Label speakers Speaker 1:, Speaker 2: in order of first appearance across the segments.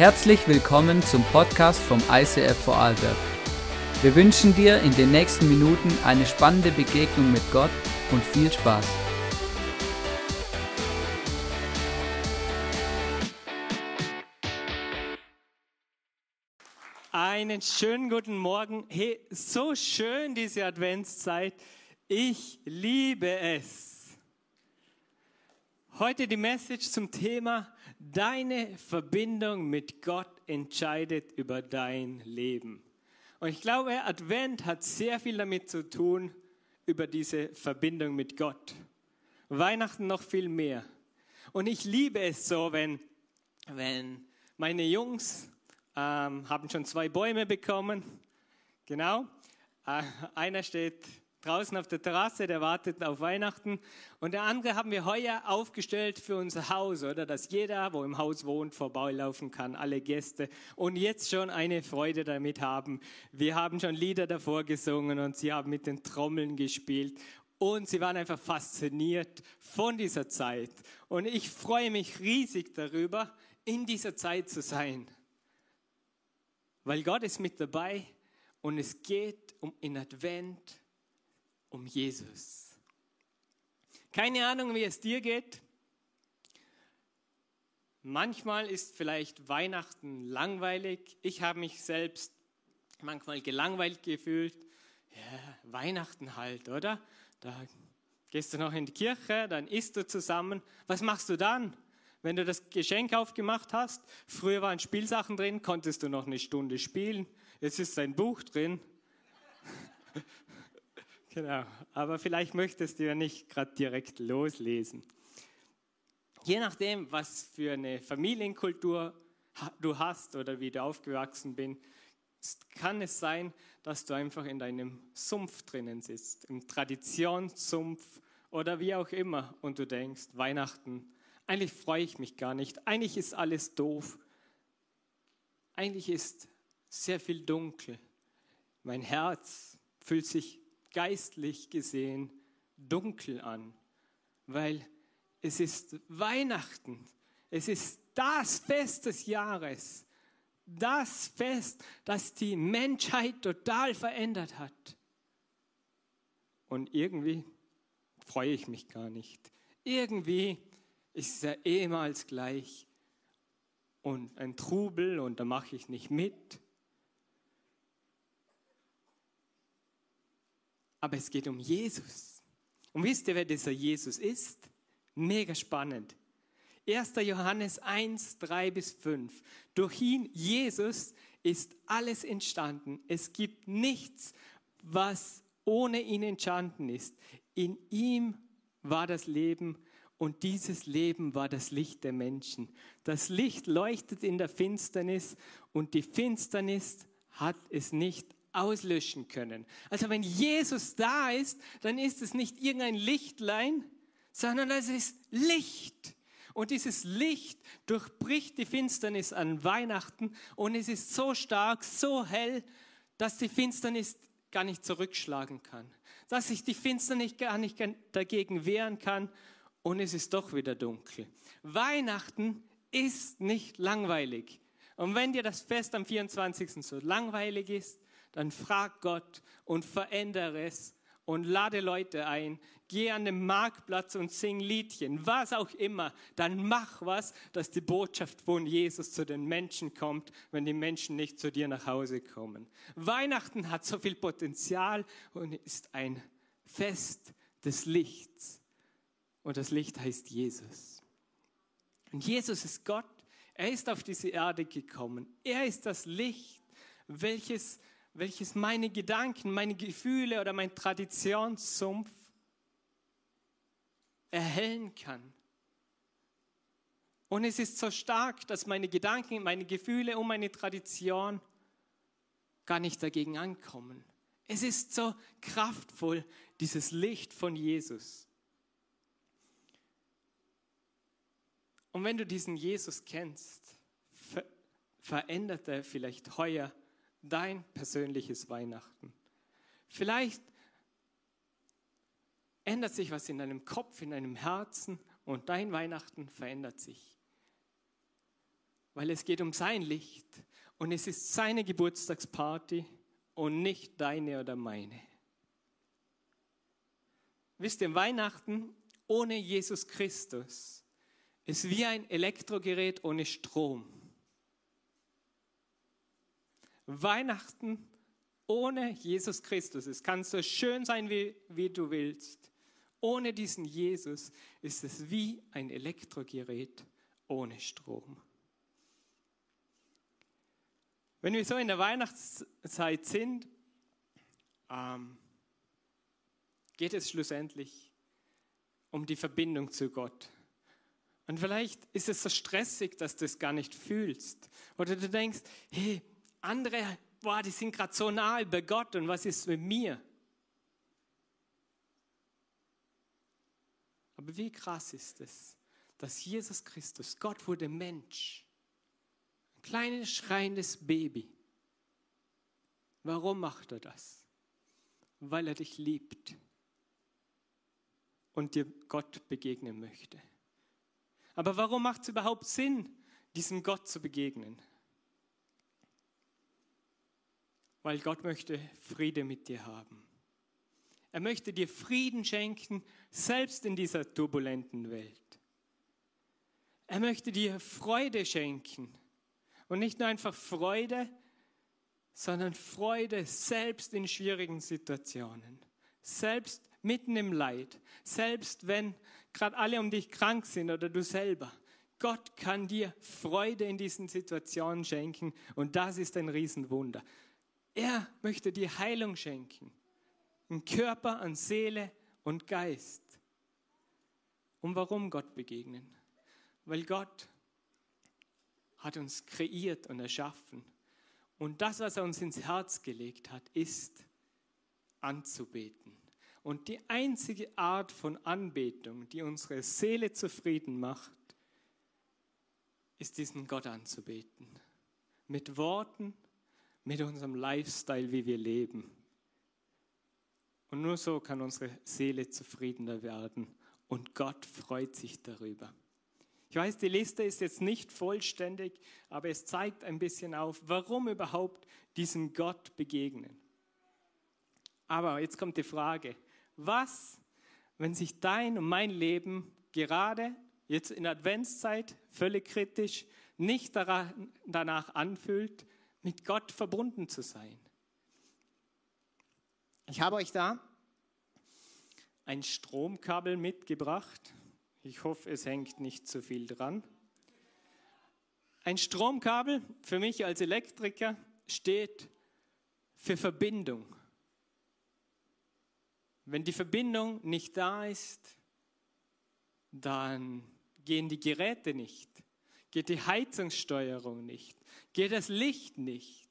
Speaker 1: Herzlich willkommen zum Podcast vom ICF Vorarlberg. Wir wünschen dir in den nächsten Minuten eine spannende Begegnung mit Gott und viel Spaß.
Speaker 2: Einen schönen guten Morgen. Hey, so schön diese Adventszeit. Ich liebe es. Heute die Message zum Thema Deine Verbindung mit Gott entscheidet über dein Leben. Und ich glaube, Advent hat sehr viel damit zu tun, über diese Verbindung mit Gott. Weihnachten noch viel mehr. Und ich liebe es so, wenn, wenn meine Jungs ähm, haben schon zwei Bäume bekommen. Genau. Äh, einer steht draußen auf der Terrasse, der wartet auf Weihnachten. Und der andere haben wir heuer aufgestellt für unser Haus, oder? Dass jeder, wo im Haus wohnt, vorbeilaufen kann, alle Gäste. Und jetzt schon eine Freude damit haben. Wir haben schon Lieder davor gesungen und sie haben mit den Trommeln gespielt. Und sie waren einfach fasziniert von dieser Zeit. Und ich freue mich riesig darüber, in dieser Zeit zu sein. Weil Gott ist mit dabei und es geht um in Advent um Jesus. Keine Ahnung, wie es dir geht. Manchmal ist vielleicht Weihnachten langweilig. Ich habe mich selbst manchmal gelangweilt gefühlt. Ja, Weihnachten halt, oder? Da gehst du noch in die Kirche, dann isst du zusammen. Was machst du dann? Wenn du das Geschenk aufgemacht hast, früher waren Spielsachen drin, konntest du noch eine Stunde spielen. Jetzt ist ein Buch drin. Genau, aber vielleicht möchtest du ja nicht gerade direkt loslesen. Je nachdem, was für eine Familienkultur du hast oder wie du aufgewachsen bist, kann es sein, dass du einfach in deinem Sumpf drinnen sitzt, im Traditionssumpf oder wie auch immer und du denkst, Weihnachten, eigentlich freue ich mich gar nicht, eigentlich ist alles doof, eigentlich ist sehr viel dunkel, mein Herz fühlt sich geistlich gesehen dunkel an, weil es ist Weihnachten, es ist das Fest des Jahres, das Fest, das die Menschheit total verändert hat. Und irgendwie freue ich mich gar nicht. Irgendwie ist es ja ehemals gleich und ein Trubel und da mache ich nicht mit. Aber es geht um Jesus. Und wisst ihr, wer dieser Jesus ist? Mega spannend. 1. Johannes 1, 3 bis 5. Durch ihn, Jesus, ist alles entstanden. Es gibt nichts, was ohne ihn entstanden ist. In ihm war das Leben und dieses Leben war das Licht der Menschen. Das Licht leuchtet in der Finsternis und die Finsternis hat es nicht auslöschen können. Also wenn Jesus da ist, dann ist es nicht irgendein Lichtlein, sondern es ist Licht. Und dieses Licht durchbricht die Finsternis an Weihnachten und es ist so stark, so hell, dass die Finsternis gar nicht zurückschlagen kann. Dass sich die Finsternis gar nicht dagegen wehren kann und es ist doch wieder dunkel. Weihnachten ist nicht langweilig. Und wenn dir das Fest am 24. so langweilig ist, dann frag Gott und verändere es und lade Leute ein. Geh an den Marktplatz und sing Liedchen, was auch immer. Dann mach was, dass die Botschaft von Jesus zu den Menschen kommt, wenn die Menschen nicht zu dir nach Hause kommen. Weihnachten hat so viel Potenzial und ist ein Fest des Lichts. Und das Licht heißt Jesus. Und Jesus ist Gott. Er ist auf diese Erde gekommen. Er ist das Licht, welches welches meine Gedanken, meine Gefühle oder mein Traditionssumpf erhellen kann. Und es ist so stark, dass meine Gedanken, meine Gefühle und meine Tradition gar nicht dagegen ankommen. Es ist so kraftvoll, dieses Licht von Jesus. Und wenn du diesen Jesus kennst, verändert er vielleicht heuer dein persönliches Weihnachten. Vielleicht ändert sich was in deinem Kopf, in deinem Herzen und dein Weihnachten verändert sich. weil es geht um sein Licht und es ist seine Geburtstagsparty und nicht deine oder meine. Wisst ihr, Weihnachten ohne Jesus Christus ist wie ein Elektrogerät ohne Strom. Weihnachten ohne Jesus Christus, es kann so schön sein, wie, wie du willst, ohne diesen Jesus ist es wie ein Elektrogerät ohne Strom. Wenn wir so in der Weihnachtszeit sind, ähm, geht es schlussendlich um die Verbindung zu Gott. Und vielleicht ist es so stressig, dass du es gar nicht fühlst. Oder du denkst, hey, andere, boah, die sind gerade so nahe bei Gott und was ist mit mir? Aber wie krass ist es, dass Jesus Christus, Gott wurde Mensch, ein kleines schreiendes Baby. Warum macht er das? Weil er dich liebt und dir Gott begegnen möchte. Aber warum macht es überhaupt Sinn, diesem Gott zu begegnen? Weil Gott möchte Friede mit dir haben. Er möchte dir Frieden schenken, selbst in dieser turbulenten Welt. Er möchte dir Freude schenken. Und nicht nur einfach Freude, sondern Freude selbst in schwierigen Situationen. Selbst mitten im Leid. Selbst wenn gerade alle um dich krank sind oder du selber. Gott kann dir Freude in diesen Situationen schenken und das ist ein Riesenwunder. Er möchte dir Heilung schenken. An Körper, an Seele und Geist. Und warum Gott begegnen? Weil Gott hat uns kreiert und erschaffen. Und das, was er uns ins Herz gelegt hat, ist anzubeten. Und die einzige Art von Anbetung, die unsere Seele zufrieden macht, ist diesen Gott anzubeten. Mit Worten, mit unserem Lifestyle, wie wir leben. Und nur so kann unsere Seele zufriedener werden und Gott freut sich darüber. Ich weiß, die Liste ist jetzt nicht vollständig, aber es zeigt ein bisschen auf, warum überhaupt diesem Gott begegnen. Aber jetzt kommt die Frage, was, wenn sich dein und mein Leben gerade jetzt in Adventszeit völlig kritisch nicht danach anfühlt, mit Gott verbunden zu sein? Ich habe euch da ein Stromkabel mitgebracht. Ich hoffe, es hängt nicht zu viel dran. Ein Stromkabel für mich als Elektriker steht für Verbindung. Wenn die Verbindung nicht da ist, dann gehen die Geräte nicht, geht die Heizungssteuerung nicht, geht das Licht nicht.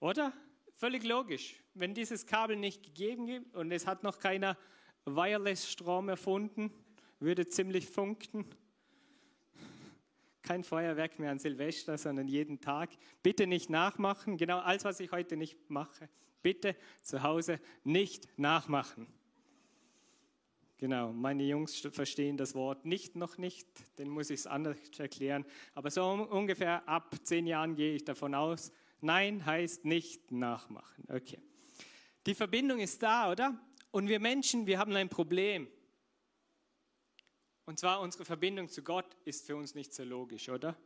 Speaker 2: Oder? Völlig logisch. Wenn dieses Kabel nicht gegeben gibt und es hat noch keiner Wireless-Strom erfunden, würde ziemlich funken. Kein Feuerwerk mehr an Silvester, sondern jeden Tag. Bitte nicht nachmachen. Genau alles, was ich heute nicht mache. Bitte zu Hause nicht nachmachen. Genau, meine Jungs verstehen das Wort nicht noch nicht, den muss ich es anders erklären. Aber so ungefähr ab zehn Jahren gehe ich davon aus, Nein heißt nicht nachmachen. Okay. Die Verbindung ist da, oder? Und wir Menschen, wir haben ein Problem. Und zwar unsere Verbindung zu Gott ist für uns nicht so logisch, oder?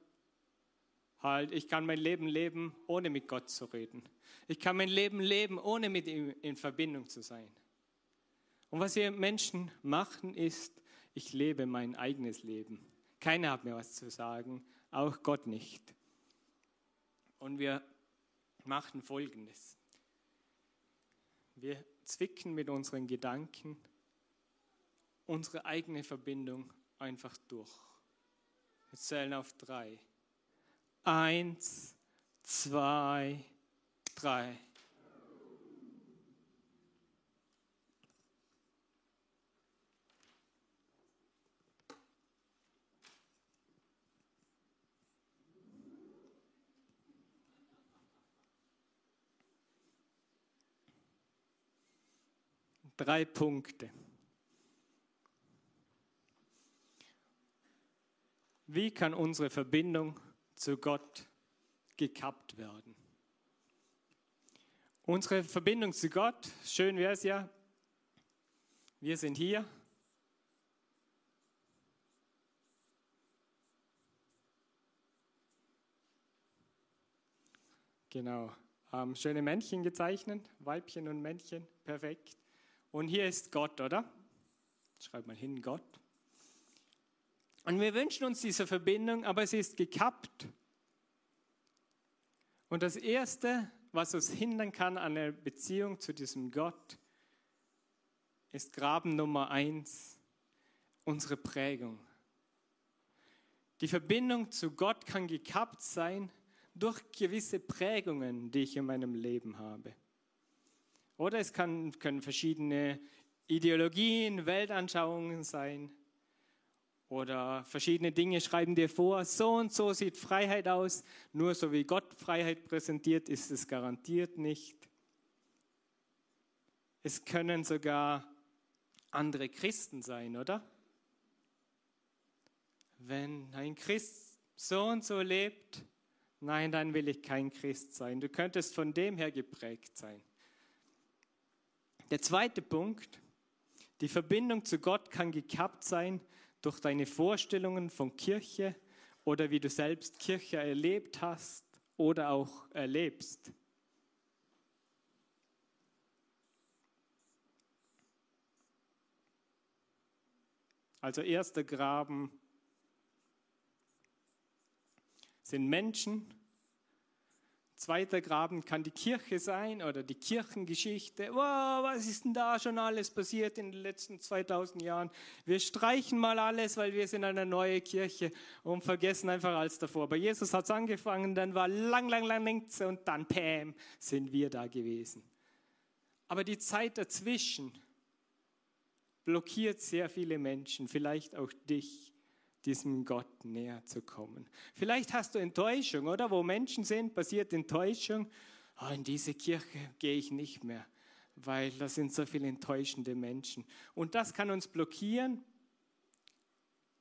Speaker 2: Halt, ich kann mein Leben leben, ohne mit Gott zu reden. Ich kann mein Leben leben, ohne mit ihm in Verbindung zu sein. Und was wir Menschen machen, ist, ich lebe mein eigenes Leben. Keiner hat mir was zu sagen, auch Gott nicht. Und wir machen Folgendes. Wir zwicken mit unseren Gedanken unsere eigene Verbindung einfach durch. Wir zählen auf drei. Eins, zwei, drei. Drei Punkte. Wie kann unsere Verbindung zu Gott gekappt werden? Unsere Verbindung zu Gott, schön wäre es ja, wir sind hier. Genau, ähm, schöne Männchen gezeichnet, Weibchen und Männchen, perfekt. Und hier ist Gott, oder? Schreib mal hin, Gott. Und wir wünschen uns diese Verbindung, aber sie ist gekappt. Und das Erste, was uns hindern kann an der Beziehung zu diesem Gott, ist Graben Nummer eins, unsere Prägung. Die Verbindung zu Gott kann gekappt sein durch gewisse Prägungen, die ich in meinem Leben habe. Oder es kann, können verschiedene Ideologien, Weltanschauungen sein. Oder verschiedene Dinge schreiben dir vor, so und so sieht Freiheit aus. Nur so wie Gott Freiheit präsentiert, ist es garantiert nicht. Es können sogar andere Christen sein, oder? Wenn ein Christ so und so lebt, nein, dann will ich kein Christ sein. Du könntest von dem her geprägt sein. Der zweite Punkt, die Verbindung zu Gott kann gekappt sein durch deine Vorstellungen von Kirche oder wie du selbst Kirche erlebt hast oder auch erlebst. Also erster Graben sind Menschen, Zweiter Graben kann die Kirche sein oder die Kirchengeschichte. Wow, was ist denn da schon alles passiert in den letzten 2000 Jahren? Wir streichen mal alles, weil wir sind eine neue Kirche und vergessen einfach alles davor. Bei Jesus hat es angefangen, dann war lang, lang, lang nichts und dann, Pam, sind wir da gewesen. Aber die Zeit dazwischen blockiert sehr viele Menschen, vielleicht auch dich diesem Gott näher zu kommen. Vielleicht hast du Enttäuschung, oder? Wo Menschen sind, passiert Enttäuschung. Oh, in diese Kirche gehe ich nicht mehr, weil da sind so viele enttäuschende Menschen. Und das kann uns blockieren,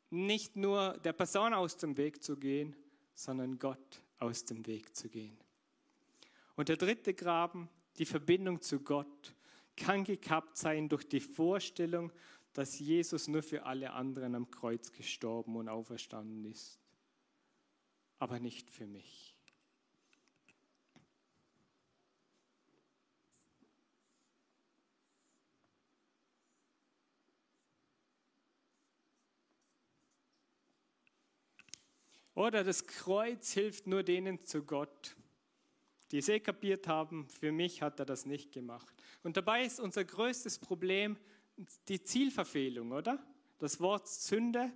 Speaker 2: nicht nur der Person aus dem Weg zu gehen, sondern Gott aus dem Weg zu gehen. Und der dritte Graben, die Verbindung zu Gott, kann gekappt sein durch die Vorstellung, dass Jesus nur für alle anderen am Kreuz gestorben und auferstanden ist, aber nicht für mich. Oder das Kreuz hilft nur denen zu Gott, die es eh kapiert haben, für mich hat er das nicht gemacht. Und dabei ist unser größtes Problem, die Zielverfehlung, oder? Das Wort Sünde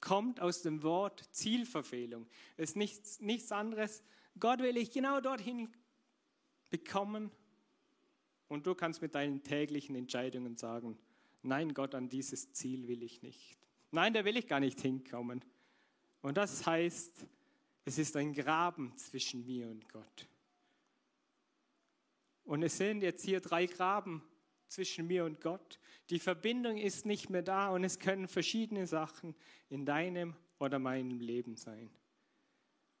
Speaker 2: kommt aus dem Wort Zielverfehlung. Es ist nichts, nichts anderes. Gott will ich genau dorthin bekommen. Und du kannst mit deinen täglichen Entscheidungen sagen, nein, Gott, an dieses Ziel will ich nicht. Nein, da will ich gar nicht hinkommen. Und das heißt, es ist ein Graben zwischen mir und Gott. Und es sind jetzt hier drei Graben zwischen mir und Gott. Die Verbindung ist nicht mehr da und es können verschiedene Sachen in deinem oder meinem Leben sein.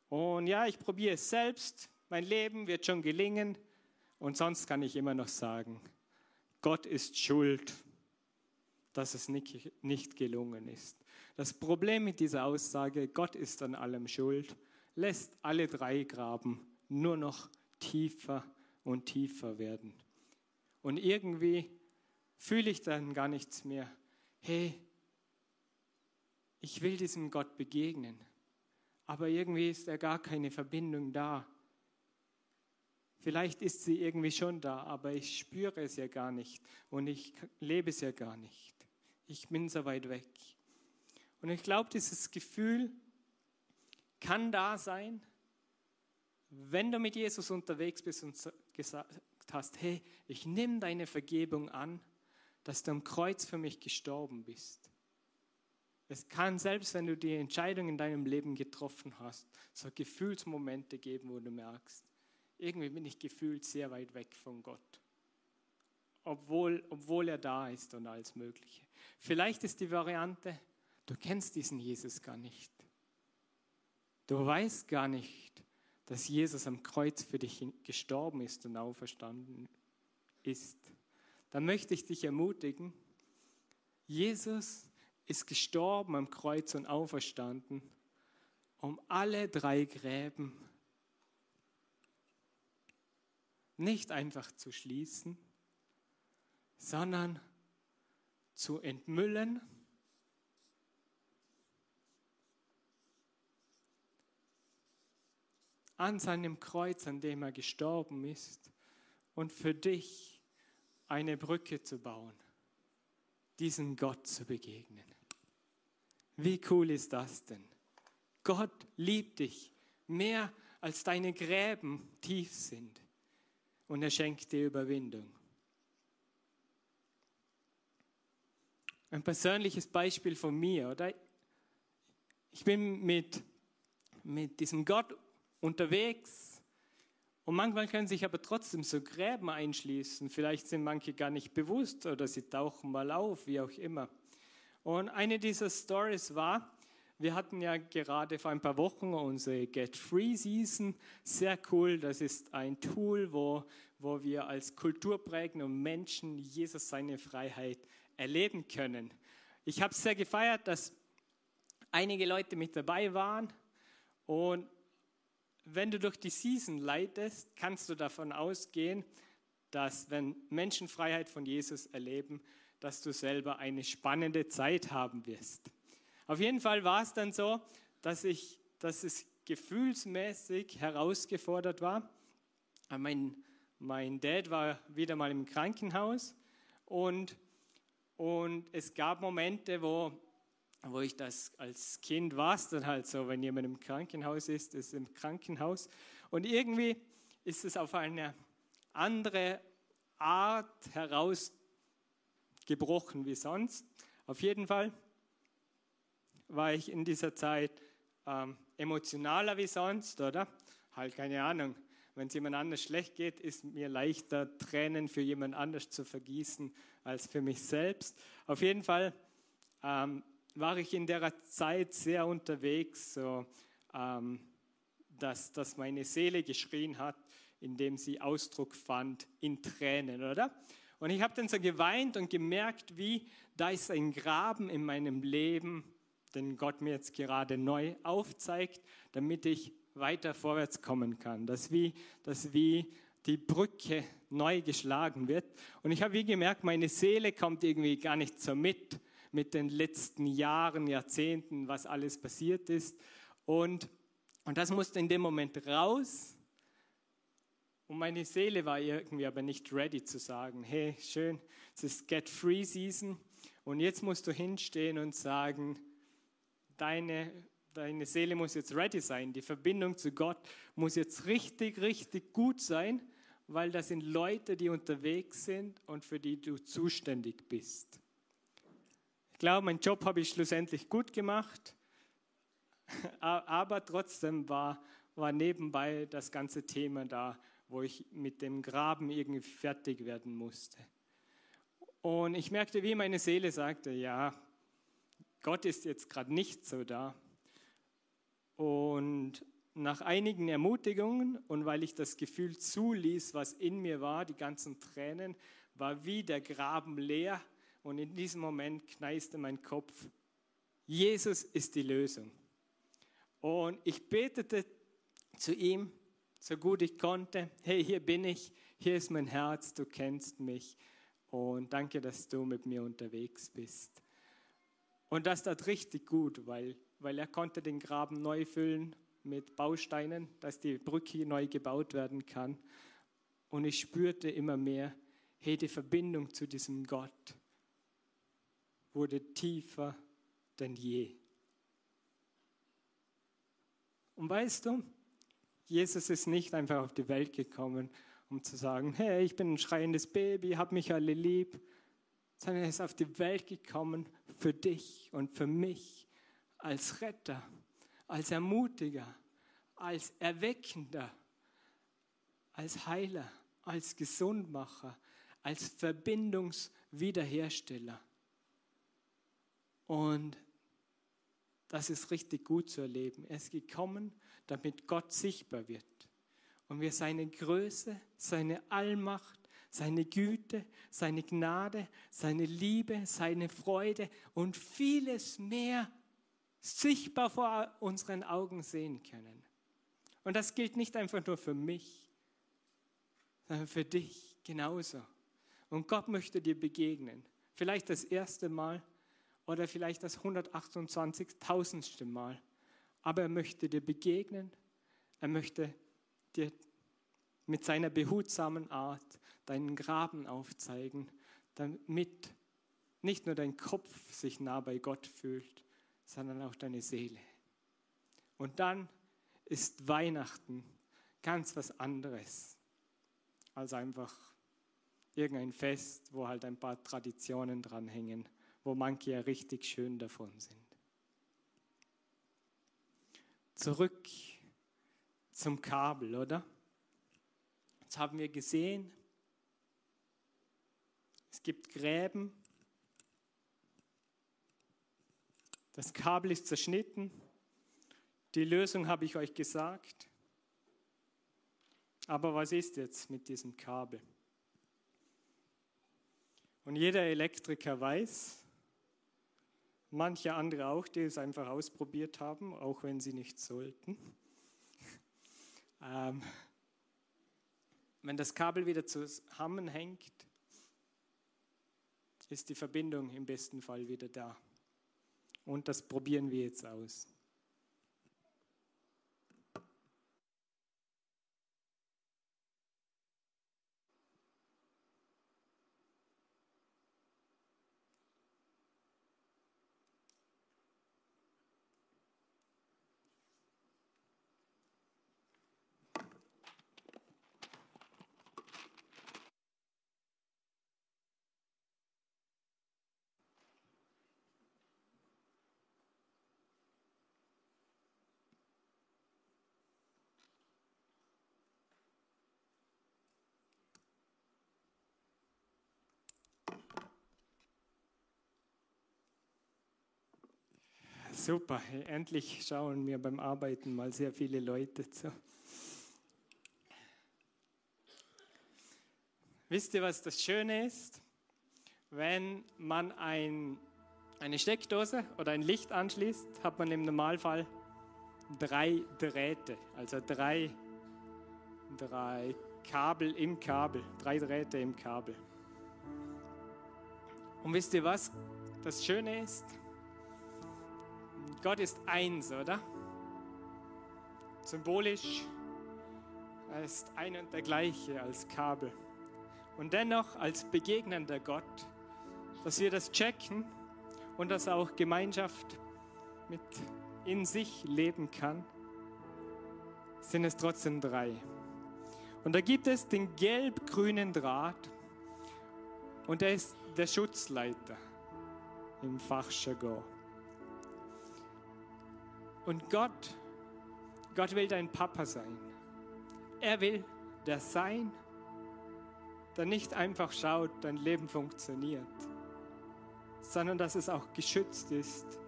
Speaker 2: Und ja, ich probiere es selbst. Mein Leben wird schon gelingen. Und sonst kann ich immer noch sagen, Gott ist schuld, dass es nicht, nicht gelungen ist. Das Problem mit dieser Aussage, Gott ist an allem schuld, lässt alle drei Graben nur noch tiefer und tiefer werden. Und irgendwie fühle ich dann gar nichts mehr. Hey, ich will diesem Gott begegnen, aber irgendwie ist da gar keine Verbindung da. Vielleicht ist sie irgendwie schon da, aber ich spüre es ja gar nicht und ich lebe es ja gar nicht. Ich bin so weit weg. Und ich glaube, dieses Gefühl kann da sein, wenn du mit Jesus unterwegs bist und gesagt hast, hey, ich nehme deine Vergebung an, dass du am Kreuz für mich gestorben bist. Es kann, selbst wenn du die Entscheidung in deinem Leben getroffen hast, so Gefühlsmomente geben, wo du merkst, irgendwie bin ich gefühlt sehr weit weg von Gott. Obwohl, obwohl er da ist und alles Mögliche. Vielleicht ist die Variante, du kennst diesen Jesus gar nicht. du weißt gar nicht, dass Jesus am Kreuz für dich gestorben ist und auferstanden ist, dann möchte ich dich ermutigen, Jesus ist gestorben am Kreuz und auferstanden, um alle drei Gräben nicht einfach zu schließen, sondern zu entmüllen an seinem Kreuz, an dem er gestorben ist, und für dich eine Brücke zu bauen, diesem Gott zu begegnen. Wie cool ist das denn? Gott liebt dich mehr als deine Gräben tief sind und er schenkt dir Überwindung. Ein persönliches Beispiel von mir, oder? Ich bin mit, mit diesem Gott unterwegs. Und manchmal können sich aber trotzdem so Gräben einschließen. Vielleicht sind manche gar nicht bewusst oder sie tauchen mal auf, wie auch immer. Und eine dieser Stories war, wir hatten ja gerade vor ein paar Wochen unsere Get Free Season. Sehr cool. Das ist ein Tool, wo, wo wir als kulturprägende Menschen Jesus seine Freiheit erleben können. Ich habe sehr gefeiert, dass einige Leute mit dabei waren. Und wenn du durch die Season leitest, kannst du davon ausgehen, dass wenn Menschen Freiheit von Jesus erleben, dass du selber eine spannende Zeit haben wirst. Auf jeden Fall war es dann so, dass, ich, dass es gefühlsmäßig herausgefordert war. Mein, mein Dad war wieder mal im Krankenhaus und, und es gab Momente, wo wo ich das als Kind war, es dann halt so, wenn jemand im Krankenhaus ist, ist im Krankenhaus. Und irgendwie ist es auf eine andere Art herausgebrochen wie sonst. Auf jeden Fall war ich in dieser Zeit ähm, emotionaler wie sonst, oder? Halt keine Ahnung. Wenn es jemand anders schlecht geht, ist mir leichter, Tränen für jemand anders zu vergießen als für mich selbst. Auf jeden Fall ähm, war ich in der Zeit sehr unterwegs, so, ähm, dass, dass meine Seele geschrien hat, indem sie Ausdruck fand in Tränen, oder? Und ich habe dann so geweint und gemerkt, wie da ist ein Graben in meinem Leben, den Gott mir jetzt gerade neu aufzeigt, damit ich weiter vorwärts kommen kann. Dass wie, dass wie die Brücke neu geschlagen wird. Und ich habe wie gemerkt, meine Seele kommt irgendwie gar nicht so mit mit den letzten Jahren, Jahrzehnten, was alles passiert ist. Und, und das musste in dem Moment raus. Und meine Seele war irgendwie aber nicht ready zu sagen, hey, schön, es ist Get Free Season. Und jetzt musst du hinstehen und sagen, deine, deine Seele muss jetzt ready sein. Die Verbindung zu Gott muss jetzt richtig, richtig gut sein, weil das sind Leute, die unterwegs sind und für die du zuständig bist glaube, meinen Job habe ich schlussendlich gut gemacht, aber trotzdem war, war nebenbei das ganze Thema da, wo ich mit dem Graben irgendwie fertig werden musste. Und ich merkte, wie meine Seele sagte, ja, Gott ist jetzt gerade nicht so da. Und nach einigen Ermutigungen und weil ich das Gefühl zuließ, was in mir war, die ganzen Tränen, war wie der Graben leer und in diesem Moment kneiste mein Kopf, Jesus ist die Lösung. Und ich betete zu ihm, so gut ich konnte, hey, hier bin ich, hier ist mein Herz, du kennst mich und danke, dass du mit mir unterwegs bist. Und das tat richtig gut, weil, weil er konnte den Graben neu füllen mit Bausteinen, dass die Brücke neu gebaut werden kann. Und ich spürte immer mehr, hey, die Verbindung zu diesem Gott, wurde tiefer denn je. Und weißt du, Jesus ist nicht einfach auf die Welt gekommen, um zu sagen, hey, ich bin ein schreiendes Baby, hab mich alle lieb, sondern er ist auf die Welt gekommen für dich und für mich als Retter, als Ermutiger, als Erweckender, als Heiler, als Gesundmacher, als Verbindungswiederhersteller. Und das ist richtig gut zu erleben. Er ist gekommen, damit Gott sichtbar wird und wir seine Größe, seine Allmacht, seine Güte, seine Gnade, seine Liebe, seine Freude und vieles mehr sichtbar vor unseren Augen sehen können. Und das gilt nicht einfach nur für mich, sondern für dich genauso. Und Gott möchte dir begegnen. Vielleicht das erste Mal oder vielleicht das 128.000. Mal. Aber er möchte dir begegnen. Er möchte dir mit seiner behutsamen Art deinen Graben aufzeigen, damit nicht nur dein Kopf sich nah bei Gott fühlt, sondern auch deine Seele. Und dann ist Weihnachten ganz was anderes als einfach irgendein Fest, wo halt ein paar Traditionen dranhängen, wo manche ja richtig schön davon sind. Zurück zum Kabel, oder? Jetzt haben wir gesehen, es gibt Gräben, das Kabel ist zerschnitten, die Lösung habe ich euch gesagt. Aber was ist jetzt mit diesem Kabel? Und jeder Elektriker weiß, manche andere auch, die es einfach ausprobiert haben, auch wenn sie nicht sollten. Ähm, wenn das Kabel wieder zusammenhängt, ist die Verbindung im besten Fall wieder da. Und das probieren wir jetzt aus. Super, endlich schauen mir beim Arbeiten mal sehr viele Leute zu. Wisst ihr, was das Schöne ist? Wenn man ein, eine Steckdose oder ein Licht anschließt, hat man im Normalfall drei Drähte, also drei, drei Kabel im Kabel, drei Drähte im Kabel. Und wisst ihr, was das Schöne ist? Gott ist eins, oder? Symbolisch, er ist ein und der gleiche als Kabel. Und dennoch als begegnender Gott, dass wir das checken und dass auch Gemeinschaft mit in sich leben kann, sind es trotzdem drei. Und da gibt es den gelb-grünen Draht und er ist der Schutzleiter im Fachjargon. Und Gott, Gott will dein Papa sein. Er will der sein, der nicht einfach schaut, dein Leben funktioniert, sondern dass es auch geschützt ist,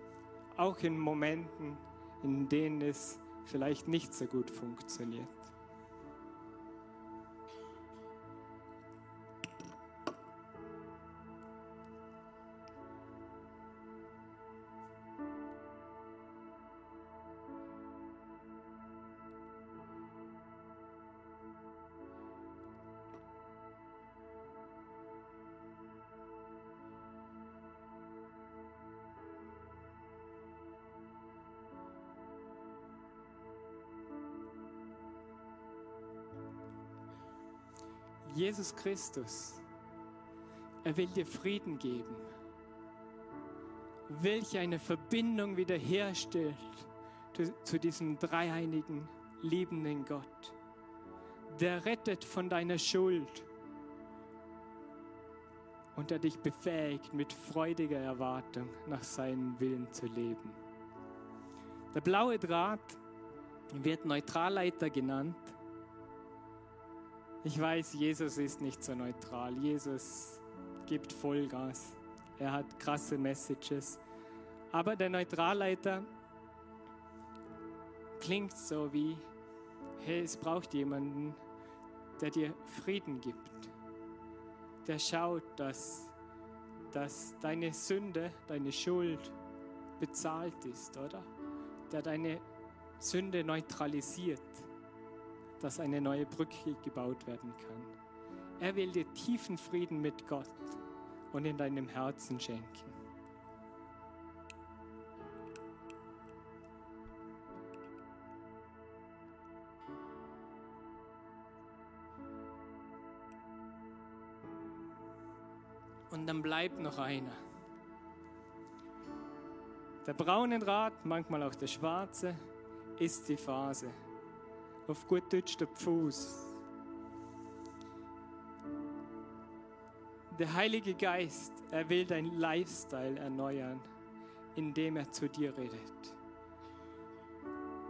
Speaker 2: auch in Momenten, in denen es vielleicht nicht so gut funktioniert. Jesus Christus, er will dir Frieden geben. Welche eine Verbindung wiederherstellt zu diesem dreieinigen, liebenden Gott. Der rettet von deiner Schuld und der dich befähigt, mit freudiger Erwartung nach seinem Willen zu leben. Der blaue Draht wird Neutralleiter genannt ich weiß, Jesus ist nicht so neutral. Jesus gibt Vollgas. Er hat krasse Messages. Aber der Neutralleiter klingt so wie, hey, es braucht jemanden, der dir Frieden gibt, der schaut, dass, dass deine Sünde, deine Schuld bezahlt ist, oder? Der deine Sünde neutralisiert, dass eine neue Brücke gebaut werden kann. Er will dir tiefen Frieden mit Gott und in deinem Herzen schenken. Und dann bleibt noch einer. Der braune Draht, manchmal auch der schwarze, ist die Phase. Auf gut Deutsch der Fuß. Der Heilige Geist, er will dein Lifestyle erneuern, indem er zu dir redet.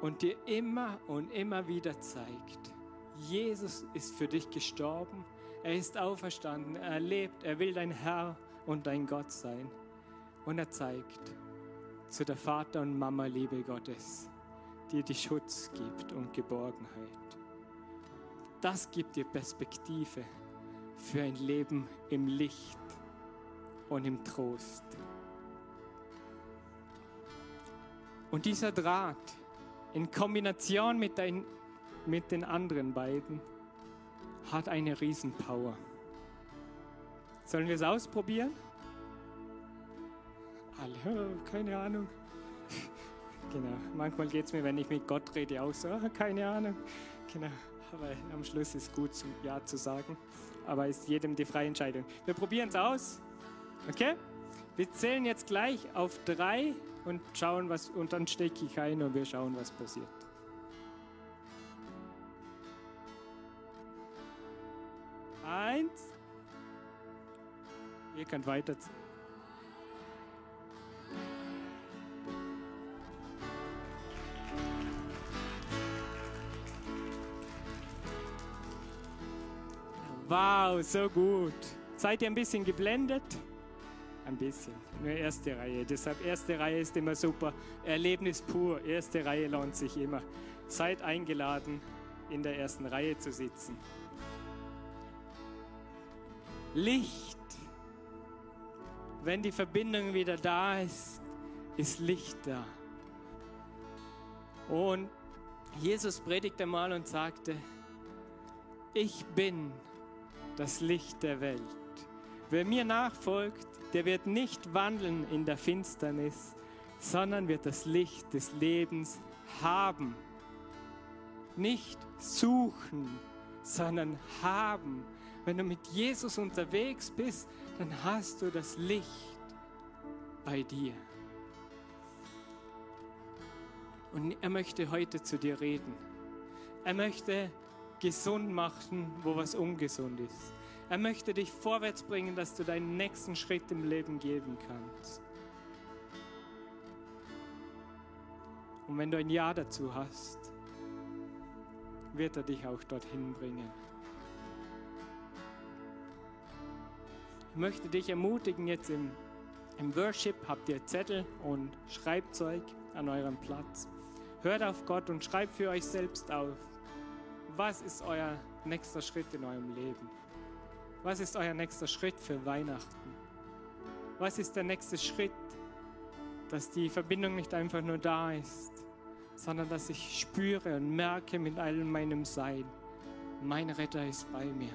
Speaker 2: Und dir immer und immer wieder zeigt, Jesus ist für dich gestorben er ist auferstanden, er lebt, er will dein Herr und dein Gott sein. Und er zeigt zu der Vater- und Mama-Liebe Gottes, die dir Schutz gibt und Geborgenheit. Das gibt dir Perspektive für ein Leben im Licht und im Trost. Und dieser Draht in Kombination mit, dein, mit den anderen beiden, hat eine Riesenpower. Sollen wir es ausprobieren? Alle, keine Ahnung. Genau, manchmal geht es mir, wenn ich mit Gott rede, auch so, keine Ahnung. Genau, aber am Schluss ist gut, Ja zu sagen. Aber ist jedem die freie Entscheidung. Wir probieren es aus. Okay? Wir zählen jetzt gleich auf drei und schauen, was, und dann stecke ich ein und wir schauen, was passiert. Eins. Ihr könnt weiter. Wow, so gut. Seid ihr ein bisschen geblendet? Ein bisschen. Nur erste Reihe. Deshalb erste Reihe ist immer super. Erlebnis pur. Erste Reihe lohnt sich immer. Seid eingeladen, in der ersten Reihe zu sitzen. Licht. Wenn die Verbindung wieder da ist, ist Licht da. Und Jesus predigte mal und sagte, ich bin das Licht der Welt. Wer mir nachfolgt, der wird nicht wandeln in der Finsternis, sondern wird das Licht des Lebens haben. Nicht suchen, sondern haben. Wenn du mit Jesus unterwegs bist, dann hast du das Licht bei dir. Und er möchte heute zu dir reden. Er möchte gesund machen, wo was ungesund ist. Er möchte dich vorwärts bringen, dass du deinen nächsten Schritt im Leben geben kannst. Und wenn du ein Ja dazu hast, wird er dich auch dorthin bringen. Ich möchte dich ermutigen, jetzt im, im Worship habt ihr Zettel und Schreibzeug an eurem Platz. Hört auf Gott und schreibt für euch selbst auf, was ist euer nächster Schritt in eurem Leben? Was ist euer nächster Schritt für Weihnachten? Was ist der nächste Schritt, dass die Verbindung nicht einfach nur da ist, sondern dass ich spüre und merke mit allem meinem Sein, mein Retter ist bei mir.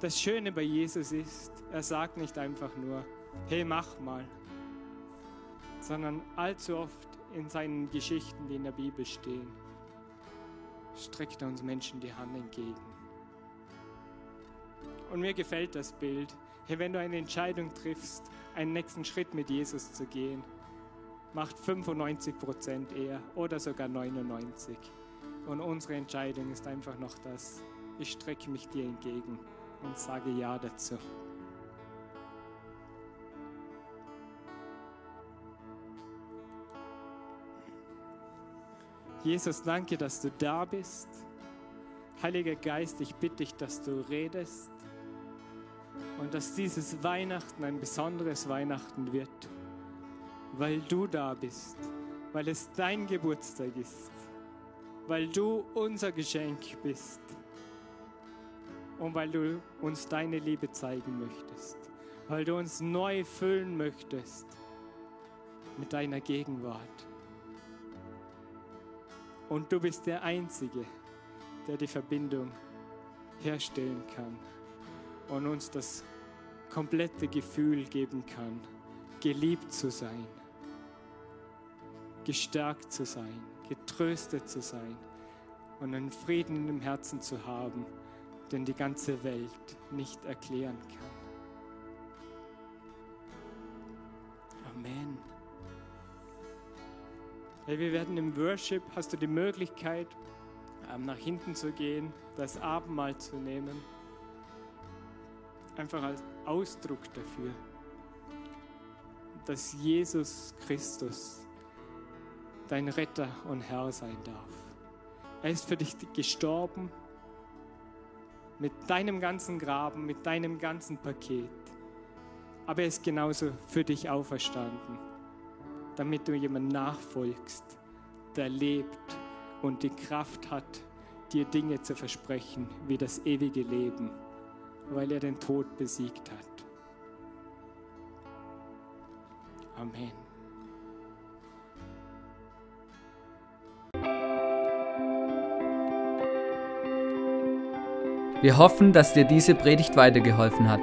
Speaker 2: Das Schöne bei Jesus ist, er sagt nicht einfach nur, hey, mach mal, sondern allzu oft in seinen Geschichten, die in der Bibel stehen, streckt er uns Menschen die Hand entgegen. Und mir gefällt das Bild. Hey, wenn du eine Entscheidung triffst, einen nächsten Schritt mit Jesus zu gehen, macht 95 Prozent eher oder sogar 99. Und unsere Entscheidung ist einfach noch das, ich strecke mich dir entgegen und sage Ja dazu. Jesus, danke, dass du da bist. Heiliger Geist, ich bitte dich, dass du redest und dass dieses Weihnachten ein besonderes Weihnachten wird, weil du da bist, weil es dein Geburtstag ist, weil du unser Geschenk bist und weil du uns deine Liebe zeigen möchtest, weil du uns neu füllen möchtest mit deiner Gegenwart. Und du bist der Einzige, der die Verbindung herstellen kann und uns das komplette Gefühl geben kann, geliebt zu sein, gestärkt zu sein, getröstet zu sein und einen Frieden im Herzen zu haben, den die ganze Welt nicht erklären kann. Hey, wir werden im Worship, hast du die Möglichkeit, ähm, nach hinten zu gehen, das Abendmahl zu nehmen. Einfach als Ausdruck dafür, dass Jesus Christus dein Retter und Herr sein darf. Er ist für dich gestorben mit deinem ganzen Graben, mit deinem ganzen Paket. Aber er ist genauso für dich auferstanden, damit du jemand nachfolgst, der lebt und die Kraft hat, dir Dinge zu versprechen, wie das ewige Leben, weil er den Tod besiegt hat. Amen.
Speaker 1: Wir hoffen, dass dir diese Predigt weitergeholfen hat.